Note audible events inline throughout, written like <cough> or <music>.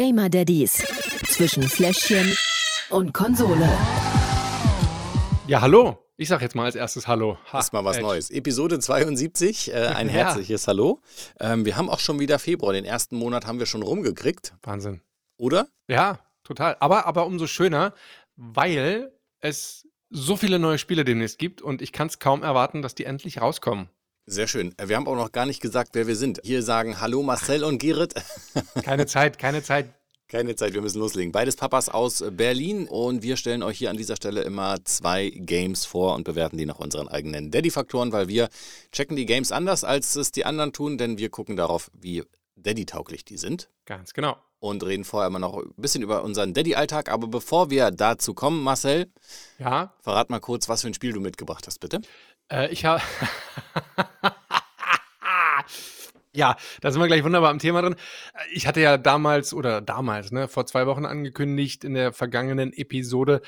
Gamer Daddies zwischen Fläschchen und Konsole. Ja, hallo. Ich sag jetzt mal als erstes Hallo. Ha, ist mal was Edge. Neues. Episode 72, äh, <laughs> ein Ja. herzliches Hallo. Ähm, wir haben auch schon wieder Februar, den ersten Monat haben wir schon rumgekriegt, Wahnsinn. oder? Ja, total. Aber, aber umso schöner, weil es so viele neue Spiele demnächst gibt und ich kann es kaum erwarten, dass die endlich rauskommen. Sehr schön. Äh, Wir haben auch noch gar nicht gesagt, wer wir sind. Hier sagen Hallo Marcel und Gerrit. <laughs> Keine Zeit, keine Zeit. Keine Zeit, wir müssen loslegen. Beides Papas aus Berlin und wir stellen euch hier an dieser Stelle immer zwei Games vor und bewerten die nach unseren eigenen Daddy-Faktoren, weil wir checken die Games anders, als es die anderen tun, denn wir gucken darauf, wie Daddy-tauglich die sind. Ganz genau. und reden vorher immer noch ein bisschen über unseren Daddy-Alltag. Aber bevor wir dazu kommen, Marcel, Ja, verrat mal kurz, was für ein Spiel du mitgebracht hast, bitte. Äh, ich habe. <laughs> Ja, da sind wir gleich wunderbar am Thema drin. Ich hatte ja damals oder damals, ne, vor zwei Wochen angekündigt in der vergangenen Episode,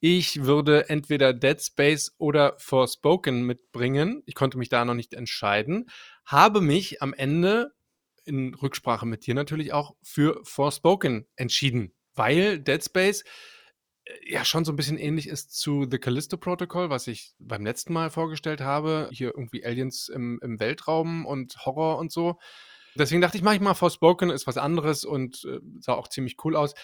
ich würde entweder Dead Space oder Forspoken mitbringen. Ich konnte mich da noch nicht entscheiden. Habe mich am Ende, in Rücksprache mit dir natürlich auch, für Forspoken entschieden, weil Dead Space äh, ja schon so ein bisschen ähnlich ist zu The Callisto Protocol, was ich beim letzten Mal vorgestellt habe. Hier irgendwie Aliens im, im Weltraum und Horror und so. Deswegen dachte ich, mache ich mal Forspoken, ist was anderes und äh, sah auch ziemlich cool aus.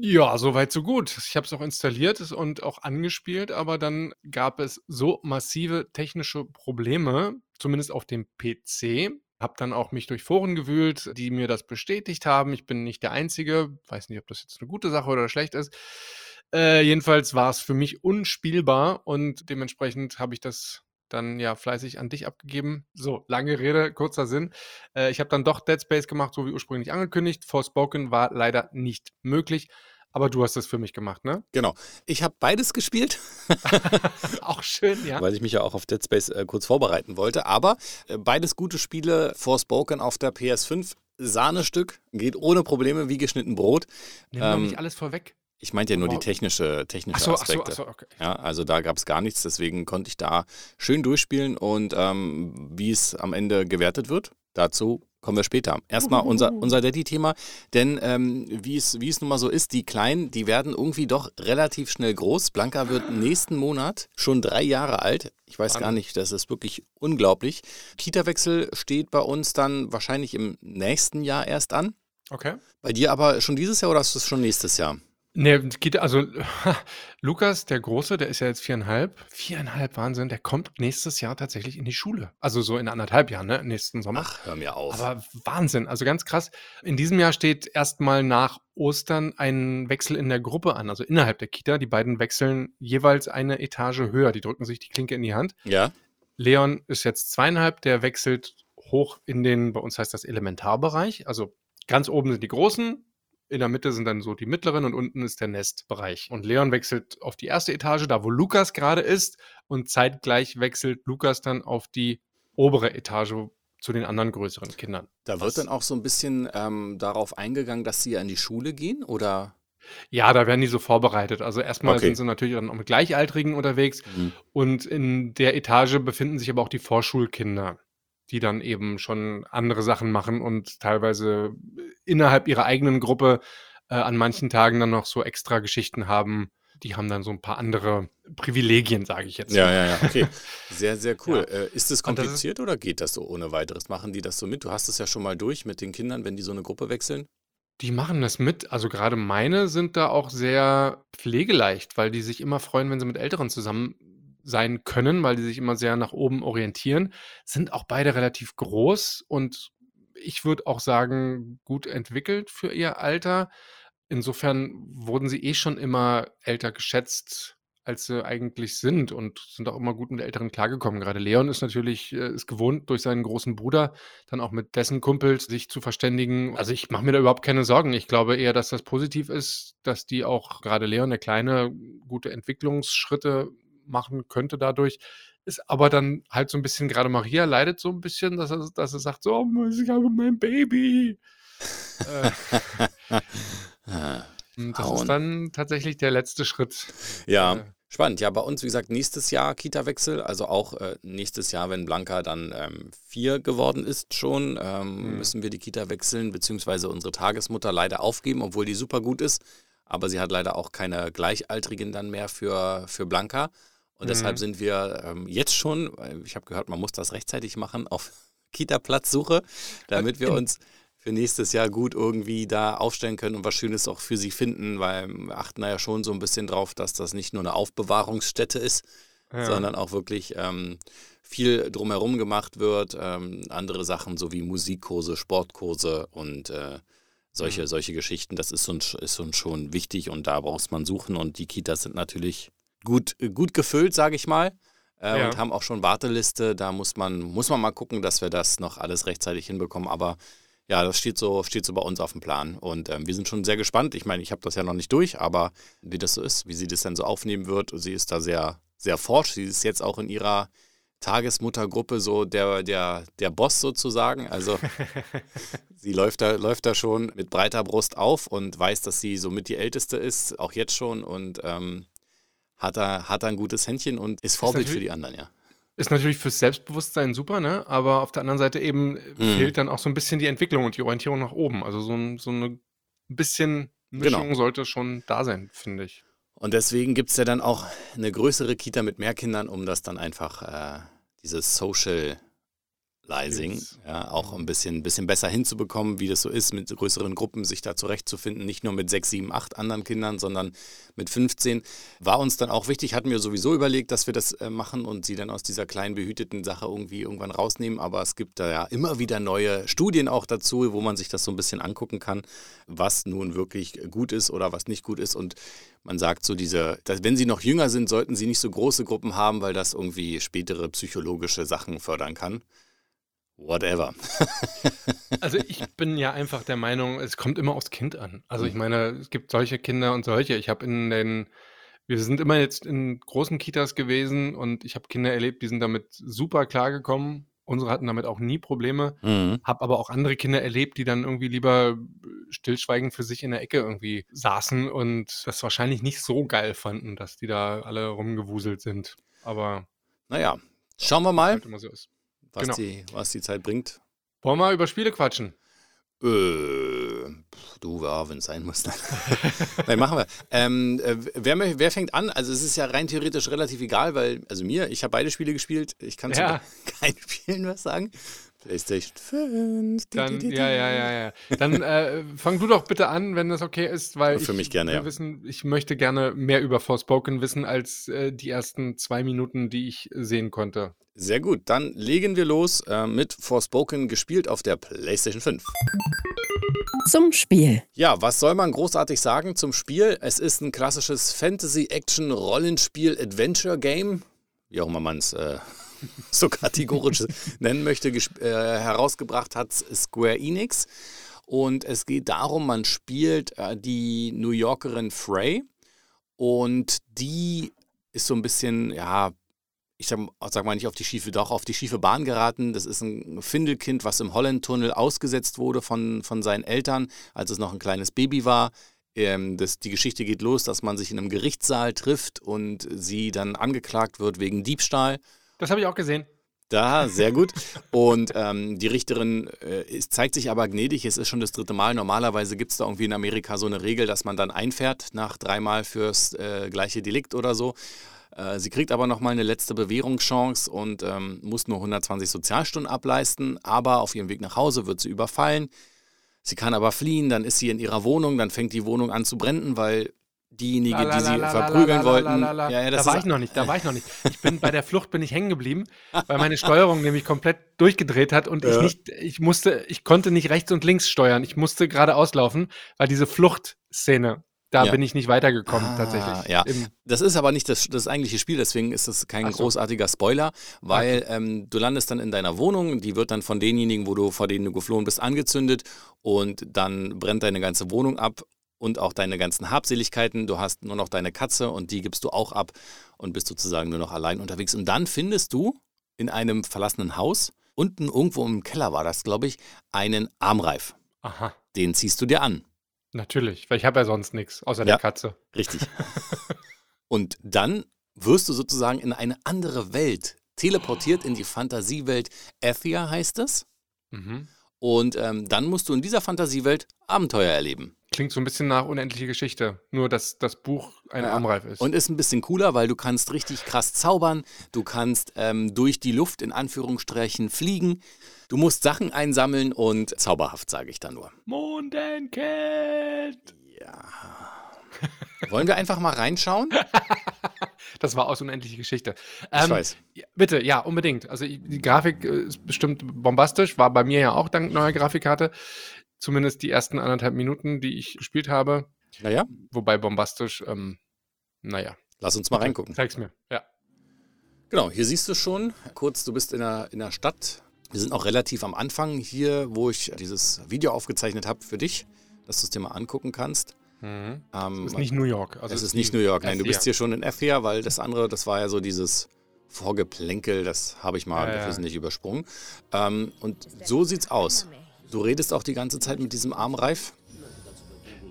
Ja, soweit so gut. Ich habe es auch installiert und auch angespielt, aber dann gab es so massive technische Probleme, zumindest auf dem PC. Hab dann auch mich durch Foren gewühlt, die mir das bestätigt haben. Ich bin nicht der Einzige. Weiß nicht, ob das jetzt eine gute Sache oder schlecht ist. Äh, jedenfalls war es für mich unspielbar und dementsprechend habe ich das dann ja fleißig an dich abgegeben. So, lange Rede, kurzer Sinn. Äh, ich habe dann doch Dead Space gemacht, so wie ursprünglich angekündigt. Forspoken war leider nicht möglich, aber du hast das für mich gemacht, ne? Genau. Ich habe beides gespielt, <laughs> Auch schön, ja. weil ich mich ja auch auf Dead Space äh, kurz vorbereiten wollte. Aber äh, beides gute Spiele. Forspoken auf der PS5. Sahnestück, geht ohne Probleme wie geschnitten Brot. Nimm doch ähm, nicht alles vorweg. Ich meinte ja nur die Wow. technische, technische Achso, achso, Aspekte. achso, okay. Ja, also da gab es gar nichts, deswegen konnte ich da schön durchspielen und ähm, wie es am Ende gewertet wird, dazu kommen wir später. Erstmal unser, unser Daddy-Thema, denn ähm, wie, es, nun mal so ist, die Kleinen, die werden irgendwie doch relativ schnell groß. Blanca wird nächsten Monat schon drei Jahre alt. Ich weiß gar nicht, das ist wirklich unglaublich. Kita-Wechsel steht bei uns dann wahrscheinlich im nächsten Jahr erst an. Okay. Bei dir aber schon dieses Jahr oder ist es schon nächstes Jahr? Ne, geht, also <laughs> Lukas, der Große, der ist ja jetzt viereinhalb. Viereinhalb, Wahnsinn, der kommt nächstes Jahr tatsächlich in die Schule. Also so in anderthalb Jahren, ne? Nächsten Sommer. Ach, hör mir auf. Aber Wahnsinn, also ganz krass. In diesem Jahr steht erstmal nach Ostern ein Wechsel in der Gruppe an, also innerhalb der Kita. Die beiden wechseln jeweils eine Etage höher. Die drücken sich die Klinke in die Hand. ja? Leon ist jetzt zweieinhalb, der wechselt hoch in den, bei uns heißt das Elementarbereich. Also ganz oben sind die Großen, in der Mitte sind dann so die mittleren und unten ist der Nestbereich. Und Leon wechselt auf die erste Etage, da wo Lukas gerade ist, und zeitgleich wechselt Lukas dann auf die obere Etage zu den anderen größeren Kindern. Da Was- wird dann auch so ein bisschen ähm, darauf eingegangen, dass sie ja in die Schule gehen, oder? Ja, da werden die so vorbereitet. Also erstmal Okay. sind sie natürlich dann auch mit Gleichaltrigen unterwegs. Und in der Etage befinden sich aber auch die Vorschulkinder, die dann eben schon andere Sachen machen und teilweise innerhalb ihrer eigenen Gruppe äh, an manchen Tagen dann noch so extra Geschichten haben. Die haben dann so ein paar andere Privilegien, sage ich jetzt. Ja, ja, ja, okay. <laughs> Sehr, sehr cool. Ja. Äh, ist das ist- kompliziert oder geht das so ohne weiteres? Machen die das so mit? Du hast es ja schon mal durch mit den Kindern, wenn die so eine Gruppe wechseln. Die machen das mit. Also gerade meine sind da auch sehr pflegeleicht, weil die sich immer freuen, wenn sie mit Älteren zusammen sein können, weil die sich immer sehr nach oben orientieren. Sind auch beide relativ groß und ich würde auch sagen, gut entwickelt für ihr Alter. Insofern wurden sie eh schon immer älter geschätzt, als sie eigentlich sind und sind auch immer gut mit Älteren klargekommen. Gerade Leon ist natürlich äh, ist gewohnt, durch seinen großen Bruder dann auch mit dessen Kumpels sich zu verständigen. Also ich mache mir da überhaupt keine Sorgen. Ich glaube eher, dass das positiv ist, dass die auch gerade Leon, der Kleine, gute Entwicklungsschritte machen könnte dadurch. Ist aber dann halt so ein bisschen, gerade Maria leidet so ein bisschen, dass er, dass er sagt, so, oh, ich habe mein Baby. äh, <laughs> Ah, das Frauen. ist dann tatsächlich der letzte Schritt. Ja, Äh, Spannend. Ja, bei uns, wie gesagt, nächstes Jahr Kita-Wechsel. Also auch äh, nächstes Jahr, wenn Blanca dann ähm, vier geworden ist schon, ähm, Mhm. müssen wir die Kita wechseln, beziehungsweise unsere Tagesmutter leider aufgeben, obwohl die super gut ist. Aber sie hat leider auch keine Gleichaltrigen dann mehr für, für Blanca. Und Mhm. deshalb sind wir ähm, jetzt schon, ich habe gehört, man muss das rechtzeitig machen, auf <laughs> Kita-Platzsuche, damit wir uns für nächstes Jahr gut irgendwie da aufstellen können und was Schönes auch für sie finden, weil wir achten da ja schon so ein bisschen drauf, dass das nicht nur eine Aufbewahrungsstätte ist, Ja. sondern auch wirklich ähm, viel drumherum gemacht wird. Ähm, andere Sachen so wie Musikkurse, Sportkurse und äh, solche, Mhm. solche Geschichten. Das ist uns, ist uns schon wichtig und da braucht man suchen. Und die Kitas sind natürlich gut, gut gefüllt, sage ich mal. Äh, Ja. Und haben auch schon Warteliste. Da muss man, muss man mal gucken, dass wir das noch alles rechtzeitig hinbekommen. Aber ja, das steht so, steht so bei uns auf dem Plan. Und ähm, wir sind schon sehr gespannt. Ich meine, ich habe das ja noch nicht durch, aber wie das so ist, wie sie das dann so aufnehmen wird. Sie ist da sehr, sehr forsch. Sie ist jetzt auch in ihrer Tagesmuttergruppe so der, der, der Boss sozusagen. Also <laughs> sie läuft da, läuft da schon mit breiter Brust auf und weiß, dass sie somit die Älteste ist, auch jetzt schon. Und ähm, hat, da, hat da ein gutes Händchen und ist Vorbild für natürlich- die anderen, ja. Ist natürlich fürs Selbstbewusstsein super, ne? Aber auf der anderen Seite eben Mhm. fehlt dann auch so ein bisschen die Entwicklung und die Orientierung nach oben. Also so, ein, so eine bisschen Mischung Genau. sollte schon da sein, finde ich. Und deswegen gibt es ja dann auch eine größere Kita mit mehr Kindern, um das dann einfach, äh, dieses Socializing, Yes. ja, auch ein bisschen, bisschen besser hinzubekommen, wie das so ist, mit größeren Gruppen sich da zurechtzufinden, nicht nur mit sechs, sieben, acht anderen Kindern, sondern mit 15. War uns dann auch wichtig, hatten wir sowieso überlegt, dass wir das äh, machen und sie dann aus dieser kleinen behüteten Sache irgendwie irgendwann rausnehmen. Aber es gibt da ja immer wieder neue Studien auch dazu, wo man sich das so ein bisschen angucken kann, was nun wirklich gut ist oder was nicht gut ist. Und man sagt so, diese, dass, wenn sie noch jünger sind, sollten sie nicht so große Gruppen haben, weil das irgendwie spätere psychologische Sachen fördern kann. Whatever. <laughs> Also ich bin ja einfach der Meinung, es kommt immer aufs Kind an. Also ich Mhm. meine, es gibt solche Kinder und solche. Ich habe in den, wir sind immer jetzt in großen Kitas gewesen und ich habe Kinder erlebt, die sind damit super klargekommen. Unsere hatten damit auch nie Probleme. Mhm. Habe aber auch andere Kinder erlebt, die dann irgendwie lieber stillschweigend für sich in der Ecke irgendwie saßen und das wahrscheinlich nicht so geil fanden, dass die da alle rumgewuselt sind. Aber Naja, schauen wir mal, halt immer so. Was, genau. die, was die Zeit bringt. Wollen wir über Spiele quatschen? Äh, du, ja, wenn es sein muss. <laughs> Nein, machen wir. Ähm, äh, wer, wer fängt an? Also es ist ja rein theoretisch relativ egal, weil, also mir, ich habe beide Spiele gespielt. Ich kann zu Ja. <laughs> keinem Spielen was sagen. PlayStation 5. di, Dann, ja, ja, ja, ja. Dann äh, fang du doch bitte an, wenn das okay ist, weil Für ich mich gerne, ja. wissen, ich möchte gerne mehr über Forspoken wissen als äh, die ersten zwei Minuten, die ich sehen konnte. Sehr gut, dann legen wir los äh, mit Forspoken, gespielt auf der PlayStation 5. Zum Spiel. Ja, was soll man großartig sagen zum Spiel? Es ist ein klassisches Fantasy-Action-Rollenspiel-Adventure-Game, wie auch immer man es äh, <laughs> so kategorisch nennen möchte, äh, herausgebracht hat Square Enix. Und es geht darum, man spielt äh, die New Yorkerin Frey und die ist so ein bisschen, ja, ich sag mal nicht auf die schiefe, doch auf die schiefe Bahn geraten. Das ist ein Findelkind, was im Holland-Tunnel ausgesetzt wurde von, von seinen Eltern, als es noch ein kleines Baby war. Ähm, das, die Geschichte geht los, dass man sich in einem Gerichtssaal trifft und sie dann angeklagt wird wegen Diebstahl. Das habe ich auch gesehen. Da, sehr gut. Und ähm, die Richterin äh, zeigt sich aber gnädig. Es ist schon das dritte Mal. Normalerweise gibt es da irgendwie in Amerika so eine Regel, dass man dann einfährt nach dreimal fürs äh, gleiche Delikt oder so. Äh, sie kriegt aber nochmal eine letzte Bewährungschance und ähm, muss nur 120 Sozialstunden ableisten. Aber auf ihrem Weg nach Hause wird sie überfallen. Sie kann aber fliehen, dann ist sie in ihrer Wohnung, dann fängt die Wohnung an zu brennen, weil diejenige, die sie verprügeln wollten. Ja, ja, da das war ich noch nicht, da war ich noch nicht. Ich bin bei der Flucht bin ich hängen geblieben, weil meine Steuerung nämlich komplett durchgedreht hat und ich Ja. nicht, ich musste, ich konnte nicht rechts und links steuern. Ich musste geradeaus laufen, weil diese Fluchtszene, da Ja. bin ich nicht weitergekommen Ah, tatsächlich. ja. Im, Das ist aber nicht das, das eigentliche Spiel, deswegen ist das kein so. großartiger Spoiler, weil ähm, du landest dann in deiner Wohnung, die wird dann von denjenigen, wo du, vor denen du geflohen bist, angezündet und dann brennt deine ganze Wohnung ab und auch deine ganzen Habseligkeiten. Du hast nur noch deine Katze und die gibst du auch ab und bist sozusagen nur noch allein unterwegs. Und dann findest du in einem verlassenen Haus, unten irgendwo im Keller war das, glaube ich, einen Armreif. aha, Den ziehst du dir an. natürlich, weil ich habe ja sonst nichts außer Ja. der Katze. Richtig. <laughs> Und dann wirst du sozusagen in eine andere Welt teleportiert, in die Fantasiewelt Ethia heißt es. Mhm. Und ähm, dann musst du in dieser Fantasiewelt Abenteuer erleben. Klingt so ein bisschen nach unendliche Geschichte. Nur, dass das Buch ein Ja. Armreif ist. Und ist ein bisschen cooler, weil du kannst richtig krass zaubern. Du kannst ähm, durch die Luft in Anführungsstrichen fliegen. Du musst Sachen einsammeln und zauberhaft, sage ich da nur. Mondenkind! Ja. Wollen wir einfach mal reinschauen? <laughs> Das war aus unendliche Geschichte. Ich Ähm, weiß. ja, bitte, ja, unbedingt. Also ich- die Grafik äh, ist bestimmt bombastisch, war bei mir ja auch dank neuer Grafikkarte. Zumindest die ersten anderthalb Minuten, die ich gespielt habe. Naja, Wobei bombastisch, ähm, naja. lass uns mal reingucken. Zeig's mir. Ja. Genau, hier siehst du schon, kurz, du bist in der, in der Stadt. Wir sind auch relativ am Anfang hier, wo ich dieses Video aufgezeichnet habe für dich, dass du es dir mal angucken kannst. Mhm. Ähm, Es ist nicht New York. Also es ist nicht New York, nein, du Ethia. bist hier schon in Ethia, weil das andere, das war ja so dieses Vorgeplänkel, das habe ich mal Ja, ja. geflissentlich übersprungen. Ähm, und so sieht's aus. Du redest auch die ganze Zeit mit diesem Armreif.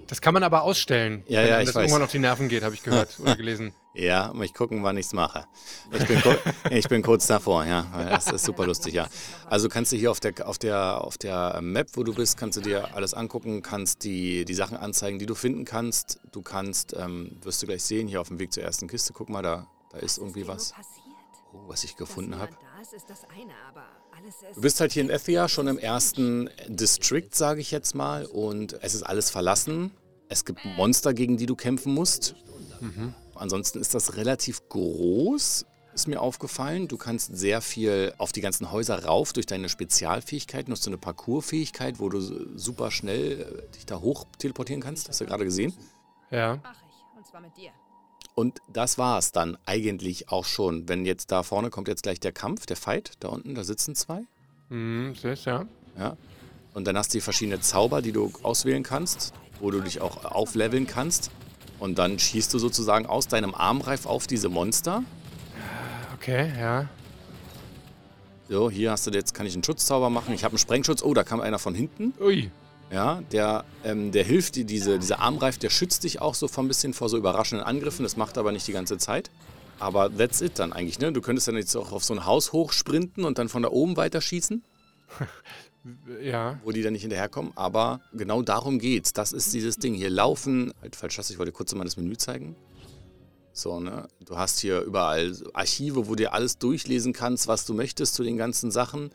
Das kann man aber ausstellen. Ja, wenn ja, das weiß. irgendwann auf die Nerven geht, habe ich gehört <laughs> oder gelesen. Ja, mal ich gucken, wann ich's mache. Ich bin, <laughs> ich bin kurz davor, ja. Das ist super lustig, ja. Also kannst du hier auf der, auf der, auf der Map, wo du bist, kannst du dir alles angucken, kannst die, die Sachen anzeigen, die du finden kannst. Du kannst, ähm, wirst du gleich sehen, hier auf dem Weg zur ersten Kiste, guck mal, da, da ist irgendwie was, oh, was ich gefunden habe. Du bist halt hier in Ethia, schon im ersten District, sage ich jetzt mal, und es ist alles verlassen. Es gibt Monster, gegen die du kämpfen musst. Ansonsten ist das relativ groß, ist mir aufgefallen. Du kannst sehr viel auf die ganzen Häuser rauf durch deine Spezialfähigkeiten. Du hast so eine Parcoursfähigkeit, wo du super schnell äh, dich da hoch teleportieren kannst. Hast du gerade gesehen. Ja. Mach ich. Und zwar mit dir. Und das war es dann eigentlich auch schon. Wenn jetzt da vorne kommt jetzt gleich der Kampf, der Fight, da unten, da sitzen zwei. Mhm, siehst, ja. Ja. Und dann hast du die verschiedenen Zauber, die du auswählen kannst, wo du dich auch aufleveln kannst. Und dann schießt du sozusagen aus deinem Armreif auf diese Monster. Okay, ja. So, hier hast du jetzt, kann ich einen Schutzzauber machen. Ich habe einen Sprengschutz. Oh, da kam einer von hinten. Ui. Ja, der, ähm, der hilft dir, diese, dieser Armreif, der schützt dich auch so von ein bisschen vor so überraschenden Angriffen. Das macht er aber nicht die ganze Zeit. Aber that's it dann eigentlich, ne? Du könntest dann jetzt auch auf so ein Haus hochsprinten und dann von da oben weiter schießen, <laughs> Ja. wo die dann nicht hinterherkommen. Aber genau darum geht's. Das ist dieses Ding. Hier laufen. Halt falsch, ich wollte kurz mal das Menü zeigen. So, ne? Du hast hier überall Archive, wo du dir alles durchlesen kannst, was du möchtest zu den ganzen Sachen.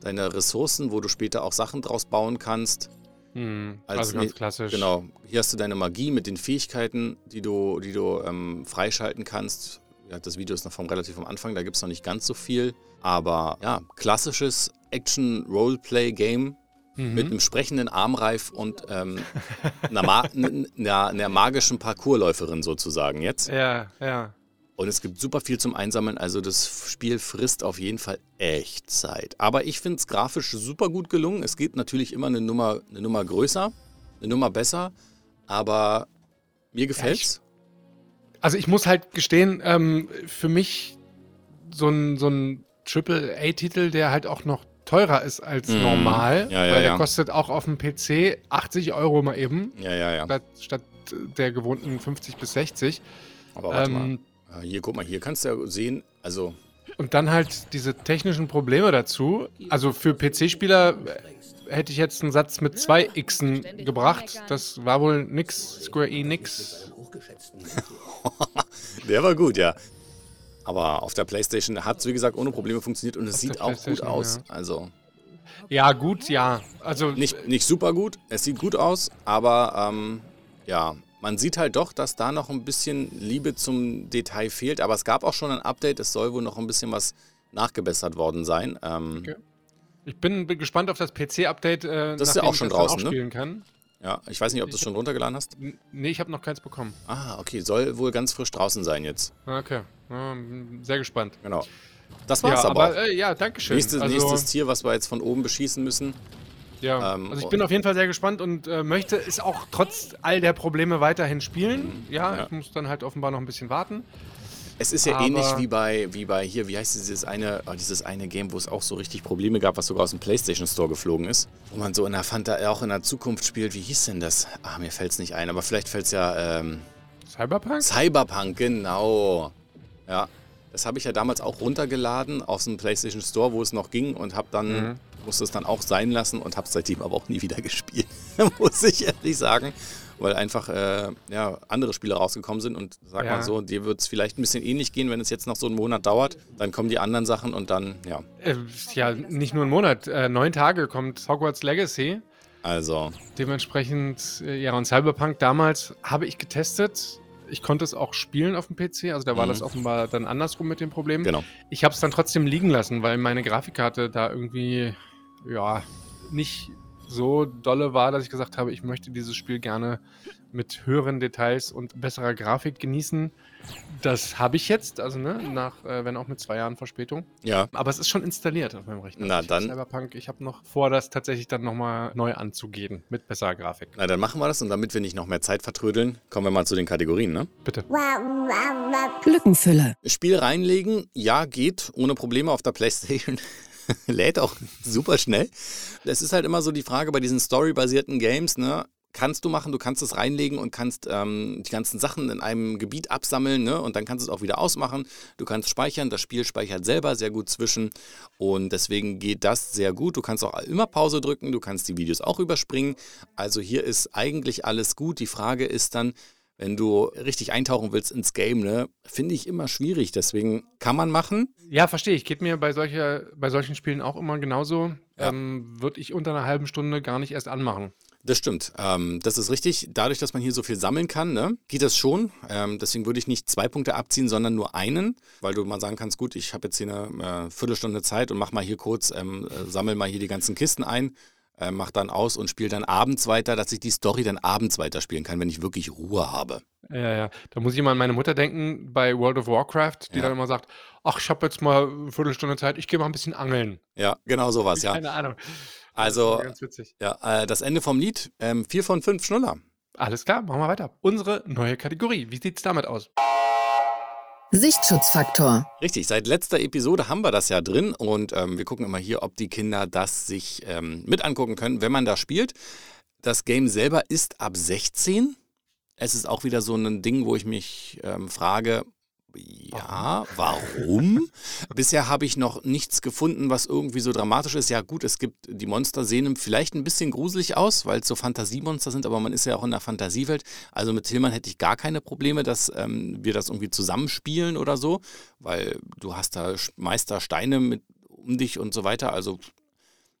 Deine Ressourcen, wo du später auch Sachen draus bauen kannst. Hm, Als also ganz ne- klassisch. Genau. Hier hast du deine Magie mit den Fähigkeiten, die du, die du ähm, freischalten kannst. Ja, das Video ist noch vom relativ am Anfang, da gibt es noch nicht ganz so viel. Aber ja, klassisches Action-Roleplay-Game Mhm. mit einem sprechenden Armreif und ähm, einer, Ma einer, einer magischen Parkourläuferin sozusagen jetzt. Ja, ja. Und es gibt super viel zum Einsammeln, also das Spiel frisst auf jeden Fall echt Zeit. Aber ich finde es grafisch super gut gelungen. Es geht natürlich immer eine Nummer, eine Nummer größer, eine Nummer besser, aber mir gefällt's. Also ich muss halt gestehen, ähm, für mich so ein, so ein Triple-A-Titel, der halt auch noch teurer ist als Mhm. normal, Ja, ja, weil ja. der kostet auch auf dem PC 80 Euro mal eben, Ja, ja, ja. statt, statt der gewohnten 50 bis 60. Aber warte Ähm, mal. Ja, Hier, guck mal, hier kannst du ja sehen, also Und dann halt diese technischen Probleme dazu. Also für PC-Spieler äh, hätte ich jetzt einen Satz mit zwei Xen gebracht. Das war wohl nix, Square Enix. <laughs> der war gut, ja. Aber auf der Playstation hat es, wie gesagt, ohne Probleme funktioniert und es sieht auch gut aus. ja. Also Ja, gut, ja. Also nicht, nicht super gut, es sieht gut aus, aber ähm, ja, man sieht halt doch, dass da noch ein bisschen Liebe zum Detail fehlt. Aber es gab auch schon ein Update, es soll wohl noch ein bisschen was nachgebessert worden sein. Ähm, Okay. ich bin gespannt auf das PC-Update, äh, Das ist ja auch schon draußen, ne? spielen kann. Ja, ich weiß nicht, ob du es schon runtergeladen hast. Nee, ich habe noch keins bekommen. Ah, okay, soll wohl ganz frisch draußen sein jetzt. Okay, sehr gespannt. Genau. Das war's ja, aber, aber äh, ja, danke schön. Nächstes, also, nächstes Tier, was wir jetzt von oben beschießen müssen. Ja, Ähm, also ich bin auf jeden Fall sehr gespannt und äh, möchte es auch trotz all der Probleme weiterhin spielen. Ja, Ja. ich muss dann halt offenbar noch ein bisschen warten. Es ist ja Aber- ähnlich wie bei, wie bei hier, wie heißt dieses eine, oh, dieses eine Game, wo es auch so richtig Probleme gab, was sogar aus dem PlayStation Store geflogen ist. Wo man so in der Fanta auch in der Zukunft spielt. Wie hieß denn das? Ah, mir fällt's nicht ein, aber vielleicht fällt's ja ähm, Cyberpunk? Cyberpunk, genau. Ja, das habe ich ja damals auch runtergeladen aus dem PlayStation Store, wo es noch ging und habe dann Mhm. musste es dann auch sein lassen und habe es seitdem aber auch nie wieder <laughs> gespielt, muss ich ehrlich sagen, weil einfach äh, ja, andere Spiele rausgekommen sind und sag Ja. mal so, dir wird es vielleicht ein bisschen ähnlich gehen, wenn es jetzt noch so einen Monat dauert, dann kommen die anderen Sachen und dann ja, Äh, ja, nicht nur einen Monat. Äh, neun Tage kommt Hogwarts Legacy. also Dementsprechend, äh, ja, und Cyberpunk damals habe ich getestet. Ich konnte es auch spielen auf dem PC, also da war Mhm. das offenbar dann andersrum mit dem Problem. genau. Ich habe es dann trotzdem liegen lassen, weil meine Grafikkarte da irgendwie, ja, nicht so dolle war, dass ich gesagt habe, ich möchte dieses Spiel gerne mit höheren Details und besserer Grafik genießen. Das habe ich jetzt, also ne, nach, äh, wenn auch mit zwei Jahren Verspätung. Ja, Aber es ist schon installiert auf meinem Rechner. Na Ich dann. Cyberpunk, ich habe noch vor, das tatsächlich dann nochmal neu anzugehen mit besserer Grafik. na dann machen wir das und damit wir nicht noch mehr Zeit vertrödeln, kommen wir mal zu den Kategorien, ne? Bitte. Lückenfüller. Spiel reinlegen, ja, geht ohne Probleme auf der Playstation. <laughs> Lädt auch super schnell. Es ist halt immer so die Frage bei diesen storybasierten Games, ne? Kannst du machen, du kannst es reinlegen und kannst ähm, die ganzen Sachen in einem Gebiet absammeln, ne? Und dann kannst du es auch wieder ausmachen. Du kannst speichern, das Spiel speichert selber sehr gut zwischen. Und deswegen geht das sehr gut. Du kannst auch immer Pause drücken, du kannst die Videos auch überspringen. Also hier ist eigentlich alles gut. Die Frage ist dann, wenn du richtig eintauchen willst ins Game, ne, finde ich immer schwierig. Deswegen kann man machen. Ja, verstehe ich. Geht mir bei, solcher, bei solchen Spielen auch immer genauso. Ja. Ähm, Würde ich unter einer halben Stunde gar nicht erst anmachen. Das stimmt. Ähm, das ist richtig. Dadurch, dass man hier so viel sammeln kann, ne, geht das schon. Ähm, deswegen würde ich nicht zwei Punkte abziehen, sondern nur einen, weil du mal sagen kannst, gut, ich habe jetzt hier eine äh, Viertelstunde Zeit und mach mal hier kurz, ähm, äh, sammel mal hier die ganzen Kisten ein, äh, mach dann aus und spiele dann abends weiter, dass ich die Story dann abends weiterspielen kann, wenn ich wirklich Ruhe habe. Ja, ja. Da muss ich immer an meine Mutter denken bei World of Warcraft, die Ja. dann immer sagt, ach, ich habe jetzt mal eine Viertelstunde Zeit, ich gehe mal ein bisschen angeln. Ja, genau sowas, ja. Keine Ahnung. Also, ganz witzig. ja, äh, das Ende vom Lied, ähm, vier von fünf Schnuller. Alles klar, machen wir weiter. Unsere neue Kategorie. Wie sieht's damit aus? Sichtschutzfaktor. Richtig, seit letzter Episode haben wir das ja drin und ähm, wir gucken immer hier, ob die Kinder das sich ähm, mit angucken können, wenn man da spielt. Das Game selber ist ab 16. Es ist auch wieder so ein Ding, wo ich mich ähm, frage, ja, warum? <laughs> Bisher habe ich noch nichts gefunden, was irgendwie so dramatisch ist. Ja gut, es gibt, die Monster sehen vielleicht ein bisschen gruselig aus, weil es so Fantasiemonster sind, aber man ist ja auch in der Fantasiewelt. Also mit Tillmann hätte ich gar keine Probleme, dass ähm, wir das irgendwie zusammenspielen oder so, weil du hast da Meistersteine mit um dich und so weiter. Also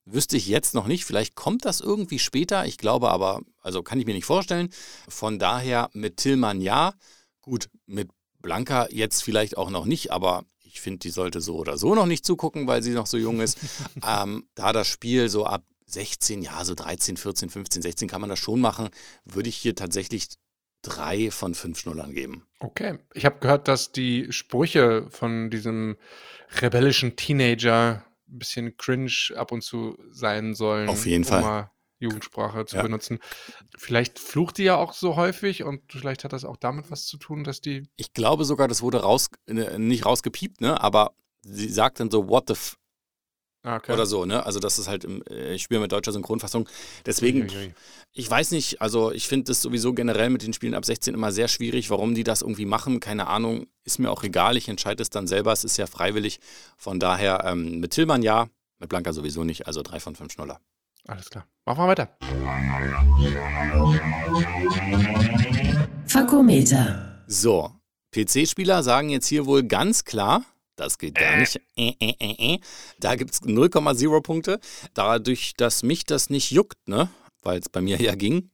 wüsste ich jetzt noch nicht. Vielleicht kommt das irgendwie später. Ich glaube aber, also kann ich mir nicht vorstellen. Von daher mit Tillmann ja. Gut, mit Blanca jetzt vielleicht auch noch nicht, aber ich finde, die sollte so oder so noch nicht zugucken, weil sie noch so jung ist. <laughs> ähm, da das Spiel so ab 16, ja, so 13, 14, 15, 16 kann man das schon machen, würde ich hier tatsächlich drei von fünf Schnullern geben. Okay. Ich habe gehört, dass die Sprüche von diesem rebellischen Teenager ein bisschen cringe ab und zu sein sollen. Auf jeden um Fall. Jugendsprache zu Ja. benutzen. Vielleicht flucht die ja auch so häufig und vielleicht hat das auch damit was zu tun, dass die. Ich glaube sogar, das wurde raus, äh, nicht rausgepiept, ne? aber sie sagt dann so, what the f Ah, Okay. oder so, ne? Also das ist halt, im, äh, ich spiele mit deutscher Synchronfassung. Deswegen, ich weiß nicht, also ich finde das sowieso generell mit den Spielen ab 16 immer sehr schwierig, warum die das irgendwie machen, keine Ahnung, ist mir auch egal, ich entscheide es dann selber, es ist ja freiwillig. Von daher, ähm, mit Tillmann ja, mit Blanca sowieso nicht, also drei von fünf Schnuller. Alles klar. Machen wir weiter. Fakometer. So, PC-Spieler sagen jetzt hier wohl ganz klar, das geht gar nicht. Äh, äh, äh, äh. Da gibt es 0,0 Punkte. Dadurch, dass mich das nicht juckt, ne? Weil es bei mir <laughs> ja ging.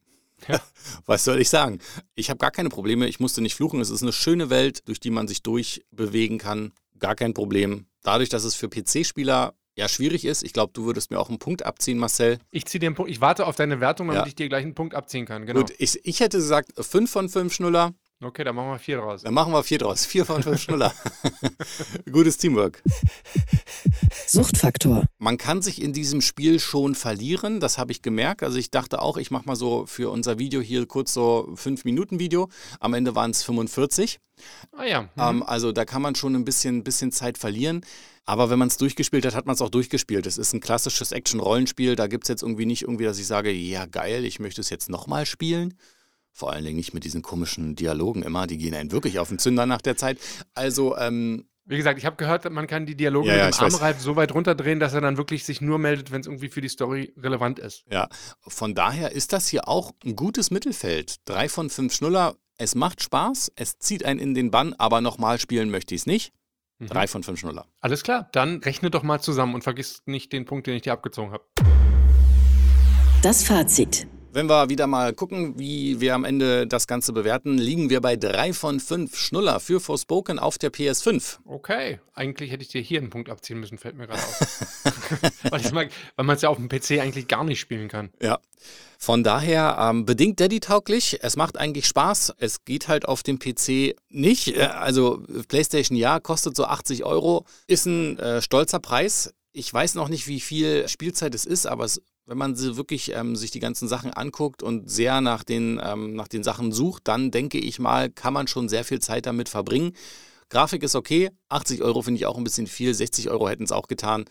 Ja. <laughs> Was soll ich sagen? Ich habe gar keine Probleme. Ich musste nicht fluchen. Es ist eine schöne Welt, durch die man sich durchbewegen kann. Gar kein Problem. Dadurch, dass es für PC-Spieler ja schwierig ist. Ich glaube, du würdest mir auch einen Punkt abziehen, Marcel. Ich ziehe den Punkt. Ich warte auf deine Wertung, damit Ja. ich dir gleich einen Punkt abziehen kann. Genau. Gut, ich, ich hätte gesagt 5 von 5 Schnuller. Okay, dann machen wir vier draus. Dann machen wir 4 draus. 4 von 5 <laughs> Schnuller. Gutes Teamwork. Suchtfaktor. Man kann sich in diesem Spiel schon verlieren, das habe ich gemerkt. Also ich dachte auch, ich mache mal so für unser Video hier kurz so 5 Minuten Video. Am Ende waren es 45. Ah ja. Mhm. Ähm, also da kann man schon ein bisschen, bisschen Zeit verlieren. Aber wenn man es durchgespielt hat, hat man es auch durchgespielt. Es ist ein klassisches Action-Rollenspiel. Da gibt es jetzt irgendwie nicht irgendwie, dass ich sage, ja geil, ich möchte es jetzt nochmal spielen. Vor allen Dingen nicht mit diesen komischen Dialogen immer, die gehen einen wirklich auf den Zünder nach der Zeit. Also, ähm, Wie gesagt, ich habe gehört, man kann die Dialoge Ja, ja, mit dem. Armreif so weit runterdrehen, dass er dann wirklich sich nur meldet, wenn es irgendwie für die Story relevant ist. ja, von daher ist das hier auch ein gutes Mittelfeld. Drei von fünf Schnuller, es macht Spaß, es zieht einen in den Bann, aber nochmal spielen möchte ich es nicht. Mhm. Drei von fünf Schnuller. Alles klar, dann rechne doch mal zusammen und vergiss nicht den Punkt, den ich dir abgezogen habe. Das Fazit. Wenn wir wieder mal gucken, wie wir am Ende das Ganze bewerten, liegen wir bei drei von fünf Schnuller für Forspoken auf der PS5. Okay, eigentlich hätte ich dir hier einen Punkt abziehen müssen, fällt mir gerade auf. <laughs> <laughs> weil ich's mag, weil man es ja auf dem PC eigentlich gar nicht spielen kann. Ja. Von daher ähm, bedingt Daddy-tauglich. Es macht eigentlich Spaß. Es geht halt auf dem PC nicht. Äh, Also PlayStation ja, kostet so 80 Euro. Ist ein äh, stolzer Preis. Ich weiß noch nicht, wie viel Spielzeit es ist, aber es, wenn man sie wirklich ähm, sich die ganzen Sachen anguckt und sehr nach den, ähm, nach den Sachen sucht, dann denke ich mal, kann man schon sehr viel Zeit damit verbringen. Grafik ist okay. 80 Euro finde ich auch ein bisschen viel. 60 Euro hätten es auch getan.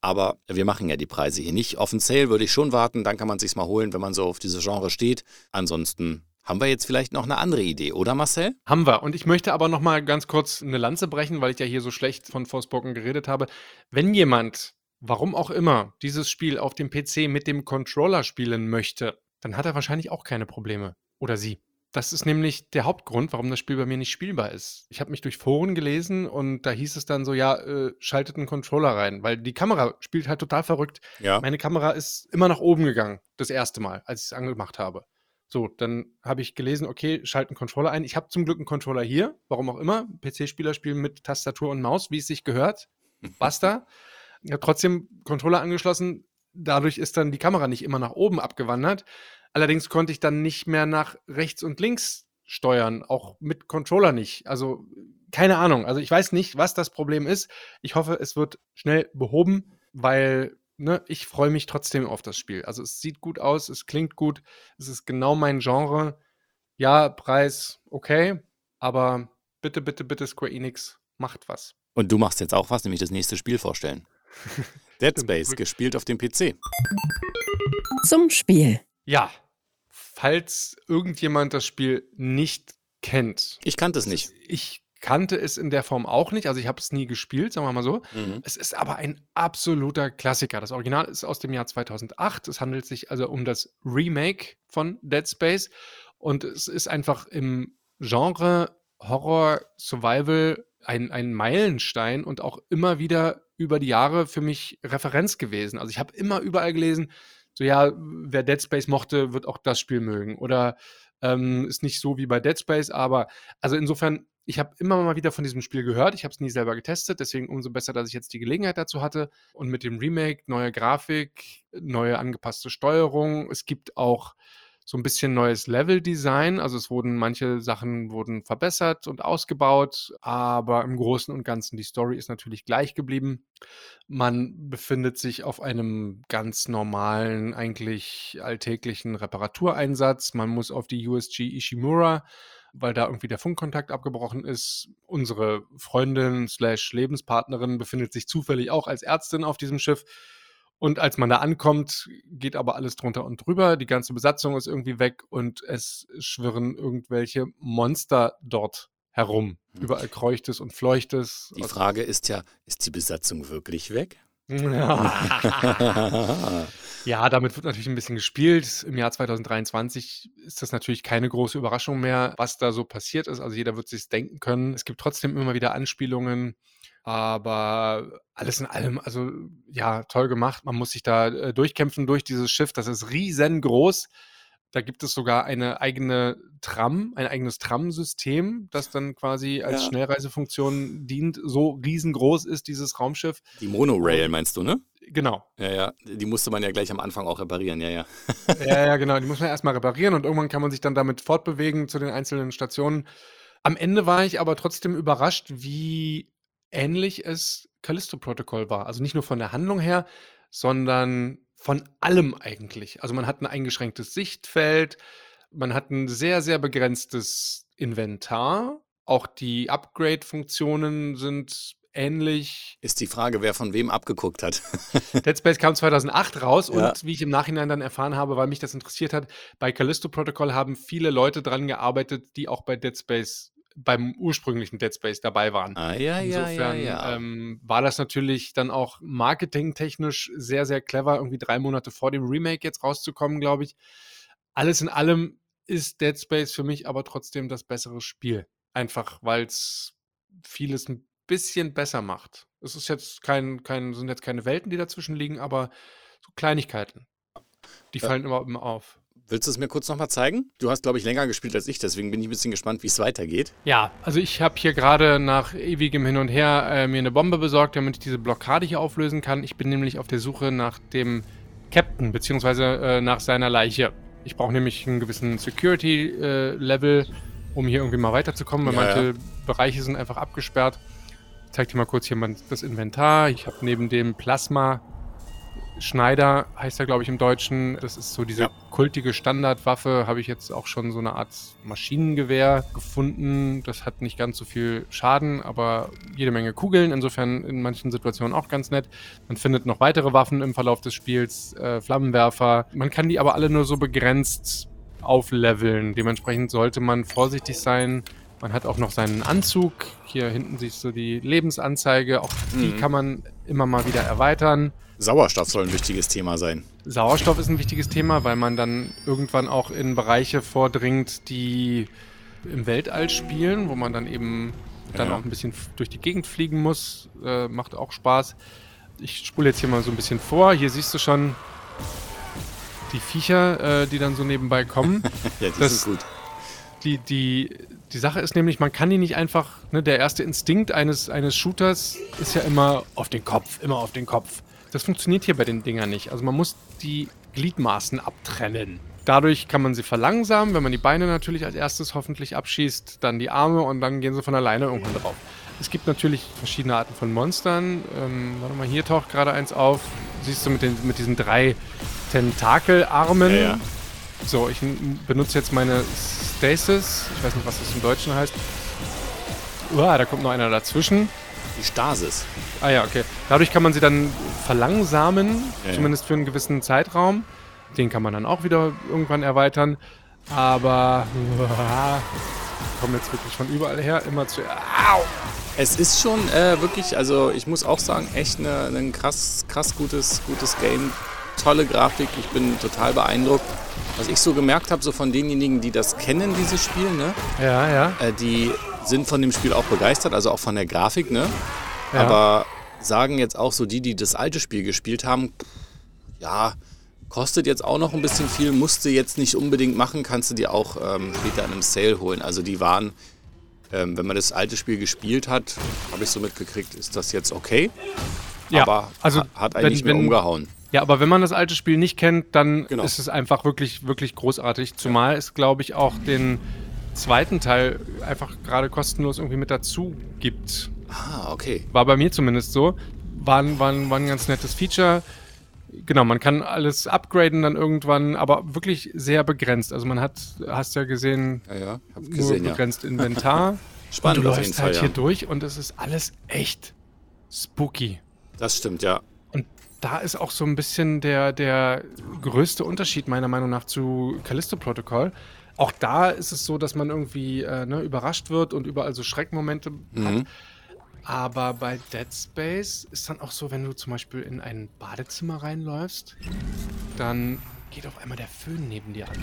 Aber wir machen ja die Preise hier nicht. Auf den Sale würde ich schon warten, dann kann man sich's mal holen, wenn man so auf diese Genre steht. Ansonsten haben wir jetzt vielleicht noch eine andere Idee, oder Marcel? Haben wir. Und ich möchte aber noch mal ganz kurz eine Lanze brechen, weil ich ja hier so schlecht von Forspoken geredet habe. Wenn jemand, warum auch immer, dieses Spiel auf dem PC mit dem Controller spielen möchte, dann hat er wahrscheinlich auch keine Probleme. Oder sie. Das ist nämlich der Hauptgrund, warum das Spiel bei mir nicht spielbar ist. Ich habe mich durch Foren gelesen und da hieß es dann so, ja, äh, schaltet einen Controller rein, weil die Kamera spielt halt total verrückt. Ja. Meine Kamera ist immer nach oben gegangen, das erste Mal, als ich es angemacht habe. So, dann habe ich gelesen, okay, schalten Controller ein. Ich habe zum Glück einen Controller hier, warum auch immer. PC-Spieler spielen mit Tastatur und Maus, wie es sich gehört. Basta. <laughs> Ich habe trotzdem Controller angeschlossen. Dadurch ist dann die Kamera nicht immer nach oben abgewandert. Allerdings konnte ich dann nicht mehr nach rechts und links steuern, auch mit Controller nicht. Also keine Ahnung. Also ich weiß nicht, was das Problem ist. Ich hoffe, es wird schnell behoben, weil ne, ich freue mich trotzdem auf das Spiel. Also es sieht gut aus, es klingt gut, es ist genau mein Genre. Ja, Preis okay, aber bitte, bitte, bitte Square Enix macht was. Und du machst jetzt auch was, nämlich das nächste Spiel vorstellen. <laughs> Dead. Space, gespielt auf dem PC. Zum Spiel. Ja, falls irgendjemand das Spiel nicht kennt. Ich kannte es nicht. Ich kannte es in der Form auch nicht, also ich habe es nie gespielt, sagen wir mal so. Mhm. Es ist aber ein absoluter Klassiker. Das Original ist aus dem Jahr 2008. Es handelt sich also um das Remake von Dead Space und es ist einfach im Genre Horror Survival ein, ein Meilenstein und auch immer wieder über die Jahre für mich Referenz gewesen. Also ich habe immer überall gelesen, so ja, wer Dead Space mochte, wird auch das Spiel mögen. Oder ähm, ist nicht so wie bei Dead Space, aber also insofern, ich habe immer mal wieder von diesem Spiel gehört. Ich habe es nie selber getestet, deswegen umso besser, dass ich jetzt die Gelegenheit dazu hatte. Und mit dem Remake, neue Grafik, neue angepasste Steuerung. Es gibt auch so ein bisschen neues Level-Design. Also es wurden manche Sachen wurden verbessert und ausgebaut, aber im Großen und Ganzen die Story ist natürlich gleich geblieben. Man befindet sich auf einem ganz normalen, eigentlich alltäglichen Reparatureinsatz. Man muss auf die USG Ishimura, weil da irgendwie der Funkkontakt abgebrochen ist. Unsere Freundin slash Lebenspartnerin befindet sich zufällig auch als Ärztin auf diesem Schiff. Und als man da ankommt, geht aber alles drunter und drüber. Die ganze Besatzung ist irgendwie weg und es schwirren irgendwelche Monster dort herum. Hm. Überall kreucht es und fleucht es. Die Frage ist ja, ist die Besatzung wirklich weg? Ja. <laughs> ja, damit wird natürlich ein bisschen gespielt. Im Jahr 2023 ist das natürlich keine große Überraschung mehr, was da so passiert ist. Also jeder wird sich denken können. Es gibt trotzdem immer wieder Anspielungen. Aber alles in allem, also ja, toll gemacht. Man muss sich da äh, durchkämpfen durch dieses Schiff. Das ist riesengroß. Da gibt es sogar eine eigene Tram, ein eigenes Tram-System, das dann quasi als Ja. Schnellreisefunktion dient. So riesengroß ist dieses Raumschiff. Die Monorail meinst du, ne? Genau. Ja, ja. Die musste man ja gleich am Anfang auch reparieren, ja, ja. Ja, ja, genau. Die muss man erstmal reparieren und irgendwann kann man sich dann damit fortbewegen zu den einzelnen Stationen. Am Ende war ich aber trotzdem überrascht, wie ähnlich es Callisto Protocol war. Also nicht nur von der Handlung her, sondern von allem eigentlich. Also man hat ein eingeschränktes Sichtfeld, man hat ein sehr, sehr begrenztes Inventar. Auch die Upgrade-Funktionen sind ähnlich. Ist die Frage, wer von wem abgeguckt hat. <laughs> Dead Space kam 2008 raus Ja. und wie ich im Nachhinein dann erfahren habe, weil mich das interessiert hat, bei Callisto Protocol haben viele Leute dran gearbeitet, die auch bei Dead Space, beim ursprünglichen Dead Space dabei waren. Ah, ja, ja, ja, Insofern ja. Ähm, war das natürlich dann auch marketingtechnisch sehr, sehr clever, irgendwie drei Monate vor dem Remake jetzt rauszukommen, glaube ich. Alles in allem ist Dead Space für mich aber trotzdem das bessere Spiel. Einfach, weil es vieles ein bisschen besser macht. Es ist jetzt kein, kein, sind jetzt keine Welten, die dazwischen liegen, aber so Kleinigkeiten. Die fallen immer, immer auf. Willst du es mir kurz nochmal zeigen? Du hast, glaube ich, länger gespielt als ich, deswegen bin ich ein bisschen gespannt, wie es weitergeht. Ja, also ich habe hier gerade nach ewigem Hin und Her äh, mir eine Bombe besorgt, damit ich diese Blockade hier auflösen kann. Ich bin nämlich auf der Suche nach dem Captain, beziehungsweise äh, nach seiner Leiche. Ich brauche nämlich einen gewissen Security-Level, um hier irgendwie mal weiterzukommen, weil Ja, manche ja. Bereiche sind einfach abgesperrt. Ich zeig dir mal kurz hier mein, das Inventar. Ich habe neben dem Plasma Schneider, heißt er, glaube ich, im Deutschen. Das ist so diese Ja. kultige Standardwaffe. Habe ich jetzt auch schon so eine Art Maschinengewehr gefunden. Das hat nicht ganz so viel Schaden, aber jede Menge Kugeln. Insofern in manchen Situationen auch ganz nett. Man findet noch weitere Waffen im Verlauf des Spiels, äh, Flammenwerfer. Man kann die aber alle nur so begrenzt aufleveln. Dementsprechend sollte man vorsichtig sein. Man hat auch noch seinen Anzug. Hier hinten siehst du die Lebensanzeige. Auch die Mhm. kann man immer mal wieder erweitern. Sauerstoff soll ein wichtiges Thema sein. Sauerstoff ist ein wichtiges Thema, weil man dann irgendwann auch in Bereiche vordringt, die im Weltall spielen, wo man dann eben dann Ja. auch ein bisschen durch die Gegend fliegen muss. Äh, macht auch Spaß. Ich spule jetzt hier mal so ein bisschen vor. Hier siehst du schon die Viecher, äh, die dann so nebenbei kommen. <laughs> Ja, die Das- sind gut. die, die, die Sache ist nämlich, man kann die nicht einfach, ne, der erste Instinkt eines, eines Shooters ist ja immer auf den Kopf, immer auf den Kopf. Das funktioniert hier bei den Dingern nicht. Also man muss die Gliedmaßen abtrennen. Dadurch kann man sie verlangsamen, wenn man die Beine natürlich als erstes hoffentlich abschießt, dann die Arme und dann gehen sie von alleine irgendwann drauf. Es gibt natürlich verschiedene Arten von Monstern. Ähm, warte mal, hier taucht gerade eins auf. Siehst du mit, den, mit diesen drei Tentakelarmen. Ja, ja. So, ich benutze jetzt meine Stasis. Ich weiß nicht, was das im Deutschen heißt. Uah, da kommt noch einer dazwischen. Die Stasis. Ah ja, okay. Dadurch kann man sie dann verlangsamen, Ja, zumindest für einen gewissen Zeitraum. Den kann man dann auch wieder irgendwann erweitern. Aber uah, <laughs> kommen jetzt wirklich von überall her immer zu. Au! Es ist schon äh, wirklich, also ich muss auch sagen, echt eine- ein krass, krass gutes, gutes Game. Tolle Grafik, ich bin total beeindruckt. Was ich so gemerkt habe, so von denjenigen, die das kennen, dieses Spiel, ne, Ja, ja. äh, die sind von dem Spiel auch begeistert, also auch von der Grafik, ne? Ja. Aber sagen jetzt auch so die, die das alte Spiel gespielt haben, ja, kostet jetzt auch noch ein bisschen viel, musst du jetzt nicht unbedingt machen, kannst du dir auch ähm, später in einem Sale holen. Also die waren, ähm, wenn man das alte Spiel gespielt hat, habe ich so mitgekriegt, ist das jetzt okay. Ja, aber also ha- hat wenn- einen nicht mehr wenn- umgehauen. Ja, aber wenn man das alte Spiel nicht kennt, dann Genau. ist es einfach wirklich, wirklich großartig. Zumal es, glaube ich, auch den zweiten Teil einfach gerade kostenlos irgendwie mit dazu gibt. Ah, okay. War bei mir zumindest so. War, ein- war, war ein ganz nettes Feature. Genau, man kann alles upgraden dann irgendwann, aber wirklich sehr begrenzt. Also man hat, hast ja gesehen, Ja, ja, nur gesehen, ja. begrenzt <laughs> Inventar. Spannend und du läufst Fall, halt ja. hier durch und es ist alles echt spooky. Das stimmt, ja. Und da ist auch so ein bisschen der, der größte Unterschied meiner Meinung nach zu Callisto Protocol. Auch da ist es so, dass man irgendwie äh, ne, überrascht wird und überall so Schreckmomente hat. Aber bei Dead Space ist dann auch so, wenn du zum Beispiel in ein Badezimmer reinläufst, dann geht auf einmal der Föhn neben dir an.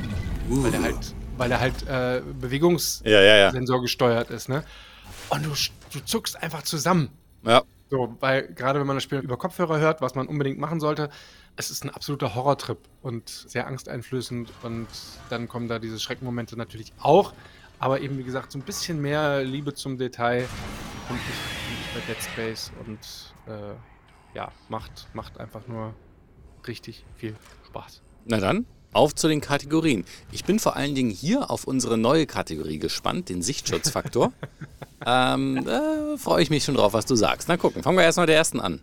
Weil der halt, weil er halt äh, Bewegungssensor Ja, ja, ja. gesteuert ist, ne? Und du, du zuckst einfach zusammen. Ja, So, weil gerade wenn man das Spiel über Kopfhörer hört, was man unbedingt machen sollte, es ist ein absoluter Horrortrip und sehr angsteinflößend und dann kommen da diese Schreckmomente natürlich auch, aber eben wie gesagt so ein bisschen mehr Liebe zum Detail und ich, ich bei Dead Space und äh, ja, macht, macht einfach nur richtig viel Spaß. Na dann, auf zu den Kategorien. Ich bin vor allen Dingen hier auf unsere neue Kategorie gespannt, den Sichtschutzfaktor. <laughs> ähm, äh, freue ich mich schon drauf, was du sagst. Na gucken, fangen wir erstmal mit der ersten an.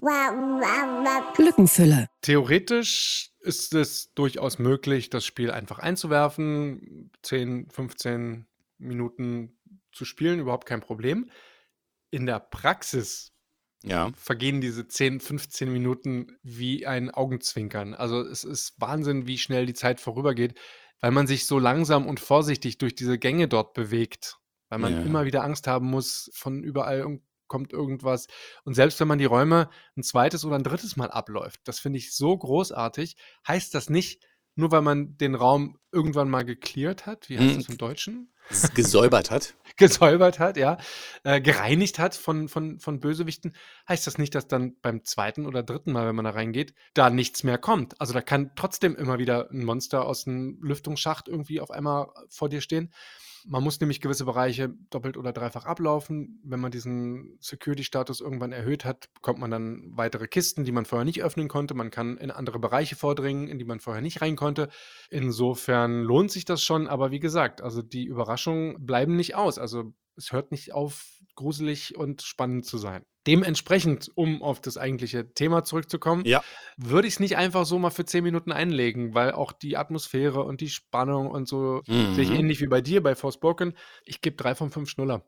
Lückenfüller. Theoretisch ist es durchaus möglich, das Spiel einfach einzuwerfen, 10, 15 Minuten zu spielen, überhaupt kein Problem. In der Praxis Ja. vergehen diese 10, 15 Minuten wie ein Augenzwinkern. Also es ist Wahnsinn, wie schnell die Zeit vorübergeht, weil man sich so langsam und vorsichtig durch diese Gänge dort bewegt, weil man Ja. immer wieder Angst haben muss, von überall kommt irgendwas. Und selbst wenn man die Räume ein zweites oder ein drittes Mal abläuft, das finde ich so großartig, heißt das nicht, nur weil man den Raum irgendwann mal gecleart hat, wie heißt Hm. das im Deutschen? Es gesäubert hat. <laughs> gesäubert hat, ja, äh, gereinigt hat von, von, von Bösewichten, heißt das nicht, dass dann beim zweiten oder dritten Mal, wenn man da reingeht, da nichts mehr kommt. Also da kann trotzdem immer wieder ein Monster aus einem Lüftungsschacht irgendwie auf einmal vor dir stehen. Man muss nämlich gewisse Bereiche doppelt oder dreifach ablaufen. Wenn man diesen Security-Status irgendwann erhöht hat, bekommt man dann weitere Kisten, die man vorher nicht öffnen konnte. Man kann in andere Bereiche vordringen, in die man vorher nicht rein konnte. Insofern lohnt sich das schon, aber wie gesagt, also die Überraschungen bleiben nicht aus. Also es hört nicht auf, gruselig und spannend zu sein. Dementsprechend, um auf das eigentliche Thema zurückzukommen, Ja. würde ich es nicht einfach so mal für 10 Minuten einlegen, weil auch die Atmosphäre und die Spannung und so sehe ich Mhm. ähnlich wie bei dir bei Forspoken. Ich gebe drei von fünf Schnuller.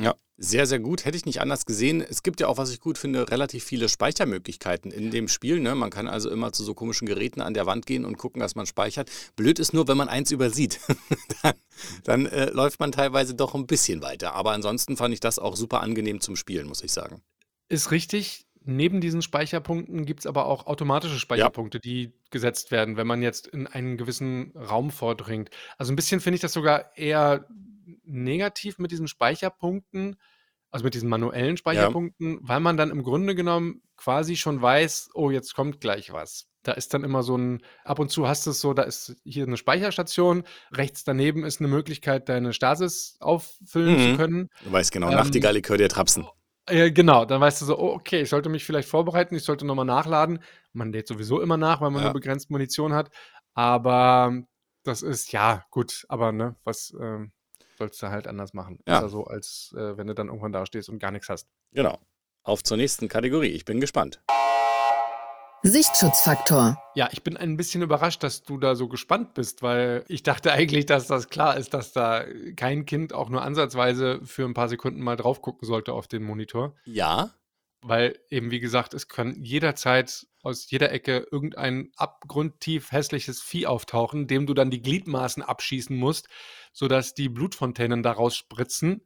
Ja, sehr, sehr gut. Hätte ich nicht anders gesehen. Es gibt ja auch, was ich gut finde, relativ viele Speichermöglichkeiten in dem Spiel. Ne? Man kann also immer zu so komischen Geräten an der Wand gehen und gucken, dass man speichert. Blöd ist nur, wenn man eins übersieht. <laughs> dann dann äh, läuft man teilweise doch ein bisschen weiter. Aber ansonsten fand ich das auch super angenehm zum Spielen, muss ich sagen. Ist richtig. Neben diesen Speicherpunkten gibt es aber auch automatische Speicherpunkte, die gesetzt werden, wenn man jetzt in einen gewissen Raum vordringt. Also ein bisschen finde ich das sogar eher negativ mit diesen Speicherpunkten, also mit diesen manuellen Speicherpunkten, weil man dann im Grunde genommen quasi schon weiß, oh, jetzt kommt gleich was. Da ist dann immer so ein, ab und zu hast du es so, da ist hier eine Speicherstation, rechts daneben ist eine Möglichkeit, deine Stasis auffüllen Mhm. zu können. Du weißt genau, Ähm, Nachtigall, ich höre dir Trapsen. Äh, genau, dann weißt du so, oh, okay, ich sollte mich vielleicht vorbereiten, ich sollte nochmal nachladen. Man lädt sowieso immer nach, weil man Ja. nur begrenzt Munition hat. Aber das ist, ja, gut, aber ne, was ähm, sollst du halt anders machen? Ja. Besser so, als äh, wenn du dann irgendwann da stehst und gar nichts hast. Genau. Auf zur nächsten Kategorie. Ich bin gespannt. Sichtschutzfaktor. Ja, ich bin ein bisschen überrascht, dass du da so gespannt bist, weil ich dachte eigentlich, dass das klar ist, dass da kein Kind auch nur ansatzweise für ein paar Sekunden mal drauf gucken sollte auf den Monitor. Ja, Weil eben, wie gesagt, es kann jederzeit aus jeder Ecke irgendein abgrundtief hässliches Vieh auftauchen, dem du dann die Gliedmaßen abschießen musst, sodass die Blutfontänen daraus spritzen.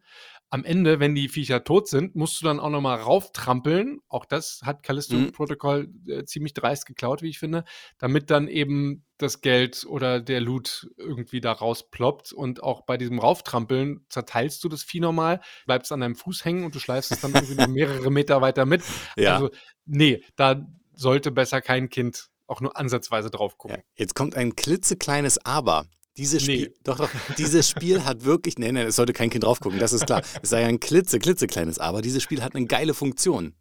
Am Ende, wenn die Viecher tot sind, musst du dann auch nochmal rauftrampeln. Auch das hat Mhm. Protocol äh, ziemlich dreist geklaut, wie ich finde, damit dann eben das Geld oder der Loot irgendwie da rausploppt. Und auch bei diesem Rauftrampeln zerteilst du das Vieh nochmal, bleibst an deinem Fuß hängen und du schleifst es dann <laughs> irgendwie noch mehrere Meter weiter mit. ja. Also, nee, da sollte besser kein Kind auch nur ansatzweise drauf ja. gucken. Jetzt kommt ein klitzekleines Aber. Dieses Nee. Spiel, doch, doch, dieses Spiel hat wirklich, nein, nein, es sollte kein Kind drauf gucken, das ist klar. Es sei ein klitze, klitzekleines Aber. Dieses Spiel hat eine geile Funktion.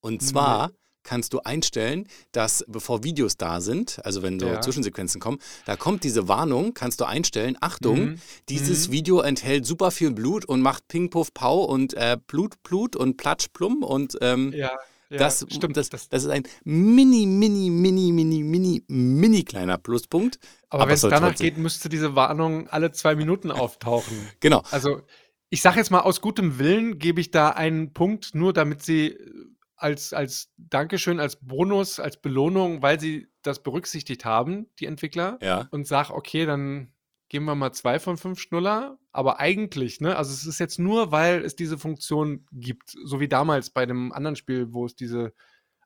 Und zwar kannst du einstellen, dass bevor Videos da sind, also wenn so Ja. Zwischensequenzen kommen, da kommt diese Warnung, kannst du einstellen, Achtung, Mhm. dieses Mhm. Video enthält super viel Blut und macht Ping, Puff, Pau und äh, Blut, Blut und Platsch, Plum und ähm, Ja, ja das, stimmt. das, das, ist ein mini, mini, mini, mini, mini, mini kleiner Pluspunkt. aber aber wenn es danach trotzdem- geht, müsste diese Warnung alle zwei Minuten auftauchen. <laughs> Genau. Also, ich sage jetzt mal, aus gutem Willen gebe ich da einen Punkt, nur damit sie äh, als, als Dankeschön, als Bonus, als Belohnung, weil sie das berücksichtigt haben, die Entwickler, Ja. und sage, okay, dann geben wir mal zwei von fünf Schnuller. Aber eigentlich, ne, also es ist jetzt nur, weil es diese Funktion gibt, so wie damals bei dem anderen Spiel, wo es diese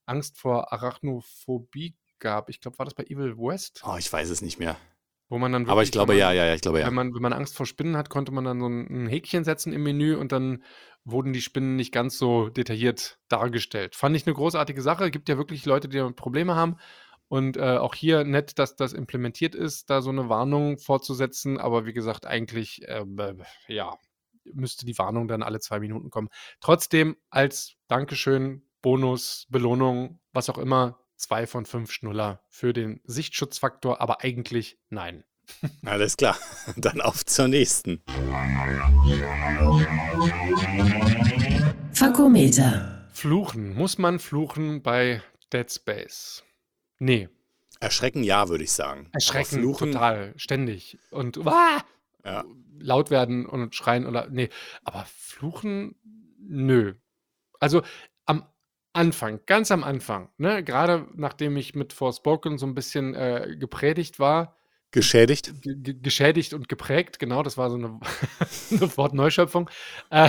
Angst vor Arachnophobie gab. Ich glaube, war das bei Evil West, Oh, ich weiß es nicht mehr. wo man dann Aber ich wirklich, glaube ja, man, ja, ja, ich glaube ja. Wenn man, wenn man Angst vor Spinnen hat, konnte man dann so ein, ein Häkchen setzen im Menü und dann wurden die Spinnen nicht ganz so detailliert dargestellt. Fand ich eine großartige Sache. Gibt ja wirklich Leute, die damit Probleme haben. Und äh, auch hier nett, dass das implementiert ist, da so eine Warnung vorzusetzen. Aber wie gesagt, eigentlich, äh, äh, ja, müsste die Warnung dann alle zwei Minuten kommen. Trotzdem als Dankeschön, Bonus, Belohnung, was auch immer, zwei von fünf Schnuller für den Sichtschutzfaktor, aber eigentlich nein. Alles klar. <laughs> Dann auf zur nächsten. Fakometer. Fluchen. Muss man fluchen bei Dead Space? Nee. Erschrecken ja, würde ich sagen. Aber Erschrecken Fluchen, total, ständig. Und ah, Ja. laut werden und schreien oder nee. Aber fluchen, nö. Also am Anfang, ganz am Anfang, ne, gerade nachdem ich mit Forspoken so ein bisschen äh, gepredigt war, Geschädigt? ge ge geschädigt und geprägt, genau, das war so eine, <laughs> eine Wortneuschöpfung. Äh,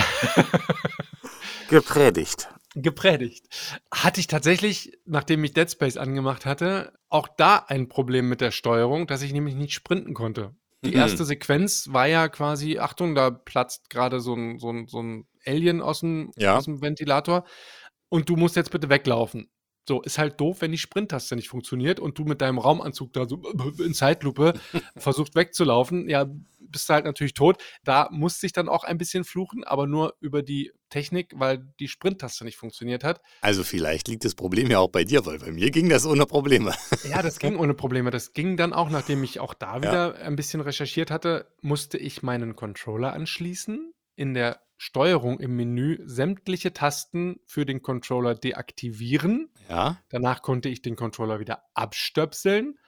<laughs> Gepredigt. Gepredigt. Hatte ich tatsächlich, nachdem ich Dead Space angemacht hatte, auch da ein Problem mit der Steuerung, dass ich nämlich nicht sprinten konnte. Die Mhm. erste Sequenz war ja quasi, Achtung, da platzt gerade so ein, so ein, so ein Alien aus dem, Ja. aus dem Ventilator und du musst jetzt bitte weglaufen. So, ist halt doof, wenn die Sprint-Taste nicht funktioniert und du mit deinem Raumanzug da so <laughs> in Zeitlupe <laughs> versuchst wegzulaufen. Ja, bist du halt natürlich tot. Da musste ich dann auch ein bisschen fluchen, aber nur über die Technik, weil die Sprint-Taste nicht funktioniert hat. Also vielleicht liegt das Problem ja auch bei dir, weil bei mir ging das ohne Probleme. Ja, das ging ohne Probleme. Das ging dann auch, nachdem ich auch da Ja. wieder ein bisschen recherchiert hatte, musste ich meinen Controller anschließen, in der Steuerung im Menü sämtliche Tasten für den Controller deaktivieren. Ja? Danach konnte ich den Controller wieder abstöpseln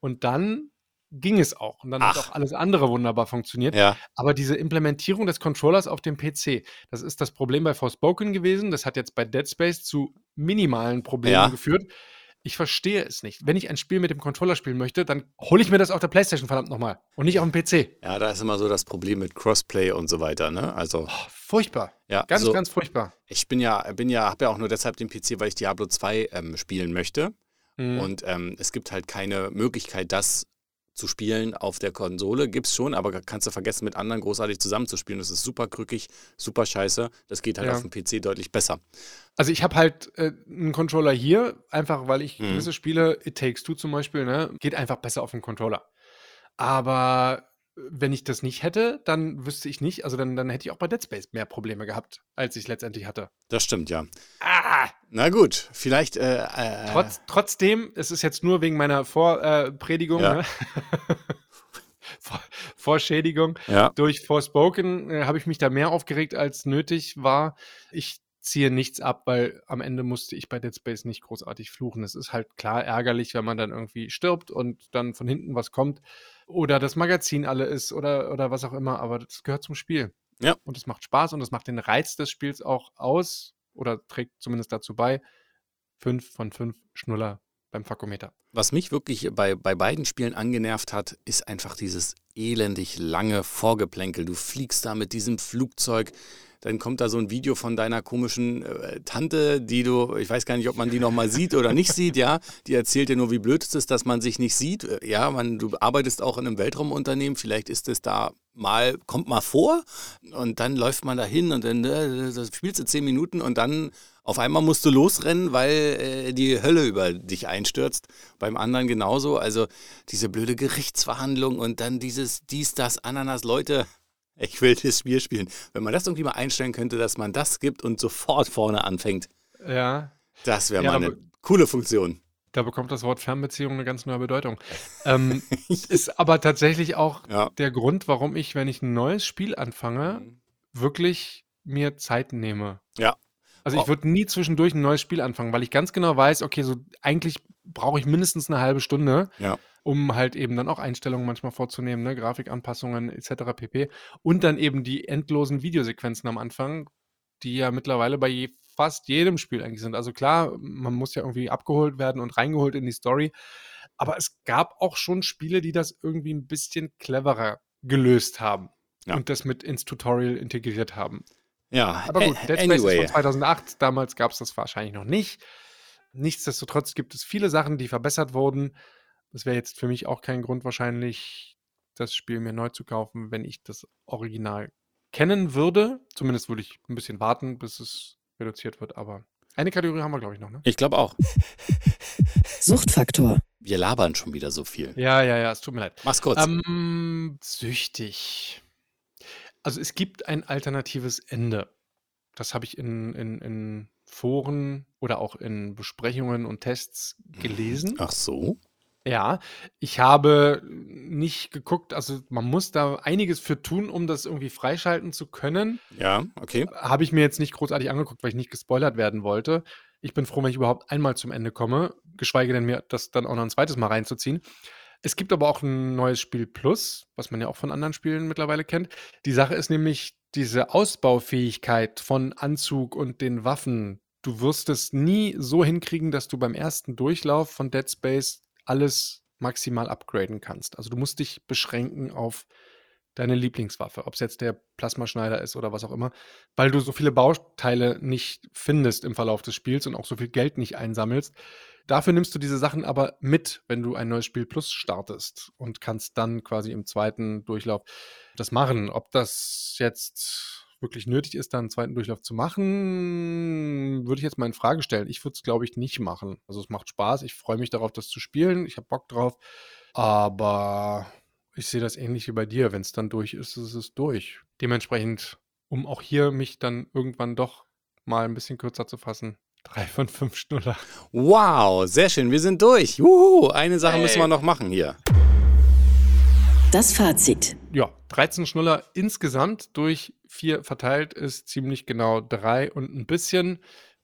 und dann ging es auch. Und dann hat Ach. auch alles andere wunderbar funktioniert. Ja. Aber diese Implementierung des Controllers auf dem PC, das ist das Problem bei Forspoken gewesen. Das hat jetzt bei Dead Space zu minimalen Problemen Ja. geführt. Ich verstehe es nicht. Wenn ich ein Spiel mit dem Controller spielen möchte, dann hole ich mir das auf der Playstation verdammt nochmal und nicht auf dem PC. Ja, da ist immer so das Problem mit Crossplay und so weiter, ne? Also, Oh, furchtbar. ja, Ganz, so, ganz furchtbar. ich bin ja, bin ja, habe ja auch nur deshalb den PC, weil ich Diablo 2 ähm, spielen möchte. Mhm. Und ähm, es gibt halt keine Möglichkeit, das zu spielen auf der Konsole. Gibt's schon, aber kannst du vergessen, mit anderen großartig zusammenzuspielen. Das ist super krückig, super scheiße. Das geht halt Ja. auf dem PC deutlich besser. Also ich habe halt äh, einen Controller hier, einfach weil ich Mhm. gewisse Spiele, It Takes Two zum Beispiel, ne, geht einfach besser auf dem Controller. Aber wenn ich das nicht hätte, dann wüsste ich nicht, also dann, dann hätte ich auch bei Dead Space mehr Probleme gehabt, als ich letztendlich hatte. Das stimmt, ja. Ah! Na gut, vielleicht. Äh, äh, Trotz, trotzdem, es ist jetzt nur wegen meiner Vorpredigung, äh, Ja. ne? <laughs> Vor, Vorschädigung ja. durch Forspoken äh, habe ich mich da mehr aufgeregt, als nötig war. Ich ziehe nichts ab, weil am Ende musste ich bei Dead Space nicht großartig fluchen. Es ist halt klar ärgerlich, wenn man dann irgendwie stirbt und dann von hinten was kommt oder das Magazin alle ist oder, oder was auch immer, aber das gehört zum Spiel. Ja. Und es macht Spaß und es macht den Reiz des Spiels auch aus oder trägt zumindest dazu bei. Fünf von fünf Schnuller beim Fakometer. Was mich wirklich bei, bei beiden Spielen angenervt hat, ist einfach dieses elendig lange Vorgeplänkel. Du fliegst da mit diesem Flugzeug, dann kommt da so ein Video von deiner komischen äh, Tante, die du, ich weiß gar nicht, ob man die nochmal sieht oder nicht sieht, ja. Die erzählt dir nur, wie blöd es ist, dass man sich nicht sieht. Äh, Ja, man, du arbeitest auch in einem Weltraumunternehmen, vielleicht ist es da mal, kommt mal vor und dann läuft man da hin und dann äh, spielst du zehn Minuten und dann auf einmal musst du losrennen, weil äh, die Hölle über dich einstürzt. Beim anderen genauso. Also diese blöde Gerichtsverhandlung und dann dieses dies, das, Ananas, Leute. <laughs> Ich will das Spiel spielen. Wenn man das irgendwie mal einstellen könnte, dass man das gibt und sofort vorne anfängt, Ja, das wäre Ja, mal eine coole Funktion. Da bekommt das Wort Fernbeziehung eine ganz neue Bedeutung. ähm, <laughs> ist aber tatsächlich auch Ja. der Grund, warum ich, wenn ich ein neues Spiel anfange, wirklich mir Zeit nehme. Ja. Also ich Oh. würde nie zwischendurch ein neues Spiel anfangen, weil ich ganz genau weiß, okay, so eigentlich brauche ich mindestens eine halbe Stunde, Ja. um halt eben dann auch Einstellungen manchmal vorzunehmen, ne? Grafikanpassungen etc. pp. Und dann eben die endlosen Videosequenzen am Anfang, die ja mittlerweile bei je, fast jedem Spiel eigentlich sind. Also klar, man muss ja irgendwie abgeholt werden und reingeholt in die Story. Aber es gab auch schon Spiele, die das irgendwie ein bisschen cleverer gelöst haben Ja. und das mit ins Tutorial integriert haben. Ja, Aber gut, Dead Space ist anyway. von 2008. Damals gab es das wahrscheinlich noch nicht. Nichtsdestotrotz gibt es viele Sachen, die verbessert wurden. Das wäre jetzt für mich auch kein Grund, wahrscheinlich das Spiel mir neu zu kaufen, wenn ich das Original kennen würde. Zumindest würde ich ein bisschen warten, bis es reduziert wird. Aber eine Kategorie haben wir, glaube ich, noch. Ne? Ich glaube auch. <laughs> Suchtfaktor. Wir labern schon wieder so viel. Ja, ja, ja, es tut mir leid. Mach's kurz. Ähm, süchtig. Also es gibt ein alternatives Ende. Das habe ich in, in, in Foren oder auch in Besprechungen und Tests gelesen. Ach so? Ja, ich habe nicht geguckt, also man muss da einiges für tun, um das irgendwie freischalten zu können. Ja, okay. Habe ich mir jetzt nicht großartig angeguckt, weil ich nicht gespoilert werden wollte. Ich bin froh, wenn ich überhaupt einmal zum Ende komme, geschweige denn mir das dann auch noch ein zweites Mal reinzuziehen. Es gibt aber auch ein neues Spiel Plus, was man ja auch von anderen Spielen mittlerweile kennt. Die Sache ist nämlich diese Ausbaufähigkeit von Anzug und den Waffen, du wirst es nie so hinkriegen, dass du beim ersten Durchlauf von Dead Space alles maximal upgraden kannst. Also du musst dich beschränken auf deine Lieblingswaffe, ob es jetzt der Plasmaschneider ist oder was auch immer, weil du so viele Bauteile nicht findest im Verlauf des Spiels und auch so viel Geld nicht einsammelst. Dafür nimmst du diese Sachen aber mit, wenn du ein neues Spiel Plus startest und kannst dann quasi im zweiten Durchlauf das machen. Ob das jetzt wirklich nötig ist, da einen zweiten Durchlauf zu machen, würde ich jetzt mal in Frage stellen. Ich würde es, glaube ich, nicht machen. Also es macht Spaß. Ich freue mich darauf, das zu spielen. Ich habe Bock drauf. Aber ich sehe das ähnlich wie bei dir. Wenn es dann durch ist, ist es durch. Dementsprechend, um auch hier mich dann irgendwann doch mal ein bisschen kürzer zu fassen, drei von fünf Schnuller. Wow, sehr schön. Wir sind durch. Juhu, eine Sache hey. müssen wir noch machen hier. Das Fazit. Ja, 13 Schnuller insgesamt durch vier verteilt ist ziemlich genau drei und ein bisschen.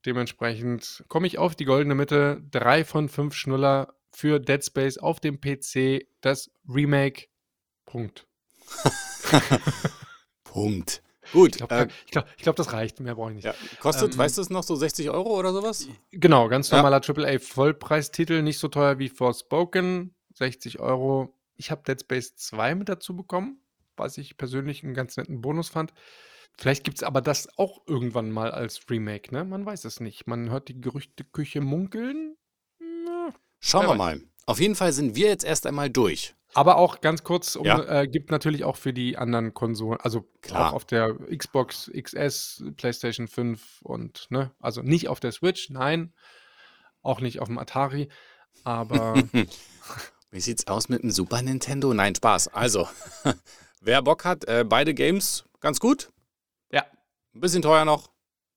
Dementsprechend komme ich auf die goldene Mitte. Drei von fünf Schnuller für Dead Space auf dem PC. Das Remake Punkt. <laughs> Punkt. Gut. Ich glaube, äh, glaub, glaub, das reicht. Mehr brauche ich nicht. Ja. Kostet, ähm, weißt du es noch, so 60 Euro oder sowas? Genau, ganz normaler ja. AAA-Vollpreistitel, nicht so teuer wie Forspoken. 60 Euro. Ich habe Dead Space 2 mit dazu bekommen, was ich persönlich einen ganz netten Bonus fand. Vielleicht gibt es aber das auch irgendwann mal als Remake, ne? Man weiß es nicht. Man hört die Gerüchteküche munkeln. Na, Schauen wir mal. Auf jeden Fall sind wir jetzt erst einmal durch. Aber auch ganz kurz, um, ja. äh, gibt natürlich auch für die anderen Konsolen, also Klar. auch auf der Xbox XS, PlayStation 5 und, ne, also nicht auf der Switch, nein, auch nicht auf dem Atari, aber. <laughs> Wie sieht's aus mit dem Super Nintendo? Nein, Spaß. Also, <laughs> wer Bock hat, äh, beide Games ganz gut. Ja. Ein bisschen teuer noch.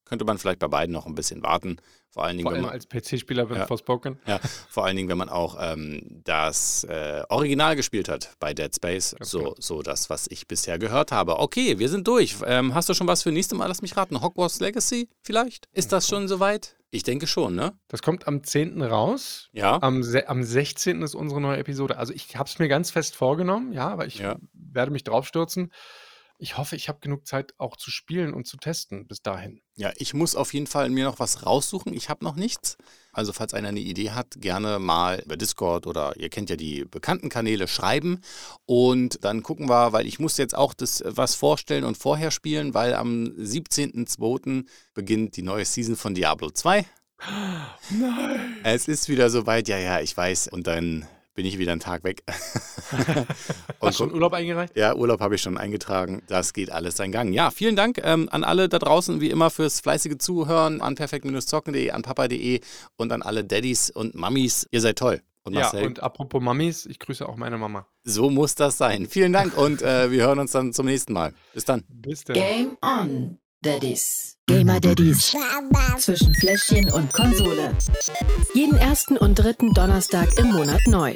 Könnte man vielleicht bei beiden noch ein bisschen warten. Vor allen Dingen, vor allem man, als PC-Spieler mit ja, Forspoken. Ja, vor allen Dingen, wenn man auch ähm, das äh, Original gespielt hat bei Dead Space. so, genau. so das, was ich bisher gehört habe. Okay, wir sind durch. Ähm, hast du schon was für nächste Mal? Lass mich raten. Hogwarts Legacy vielleicht? Ist das schon soweit? Ich denke schon, ne? Das kommt am 10. raus. Ja. Am, am 16. ist unsere neue Episode. Also ich habe es mir ganz fest vorgenommen, ja, aber ich ja. werde mich draufstürzen. Ich hoffe, ich habe genug Zeit auch zu spielen und zu testen bis dahin. Ja, ich muss auf jeden Fall mir noch was raussuchen. Ich habe noch nichts. Also falls einer eine Idee hat, gerne mal über Discord oder ihr kennt ja die bekannten Kanäle schreiben und dann gucken wir, weil ich muss jetzt auch das was vorstellen und vorher spielen, weil am 17.02. beginnt die neue Season von Diablo 2. <gasps> Nein. Es ist wieder soweit, ja, ja, ich weiß. Und dann bin ich wieder einen Tag weg. <laughs> Hast du schon Urlaub eingereicht? Ja, Urlaub habe ich schon eingetragen. Das geht alles seinen Gang. Ja, vielen Dank ähm, an alle da draußen, wie immer, fürs fleißige Zuhören an perfekt-zocken.de, an papa.de und an alle Daddys und Mummies. Ihr seid toll. Und ja, und apropos Mummies, ich grüße auch meine Mama. So muss das sein. Vielen Dank und äh, wir hören uns dann zum nächsten Mal. Bis dann. Bis dann. Game on, Daddies. Gamer Daddies. Zwischen Fläschchen und Konsole. Jeden ersten und dritten Donnerstag im Monat neu.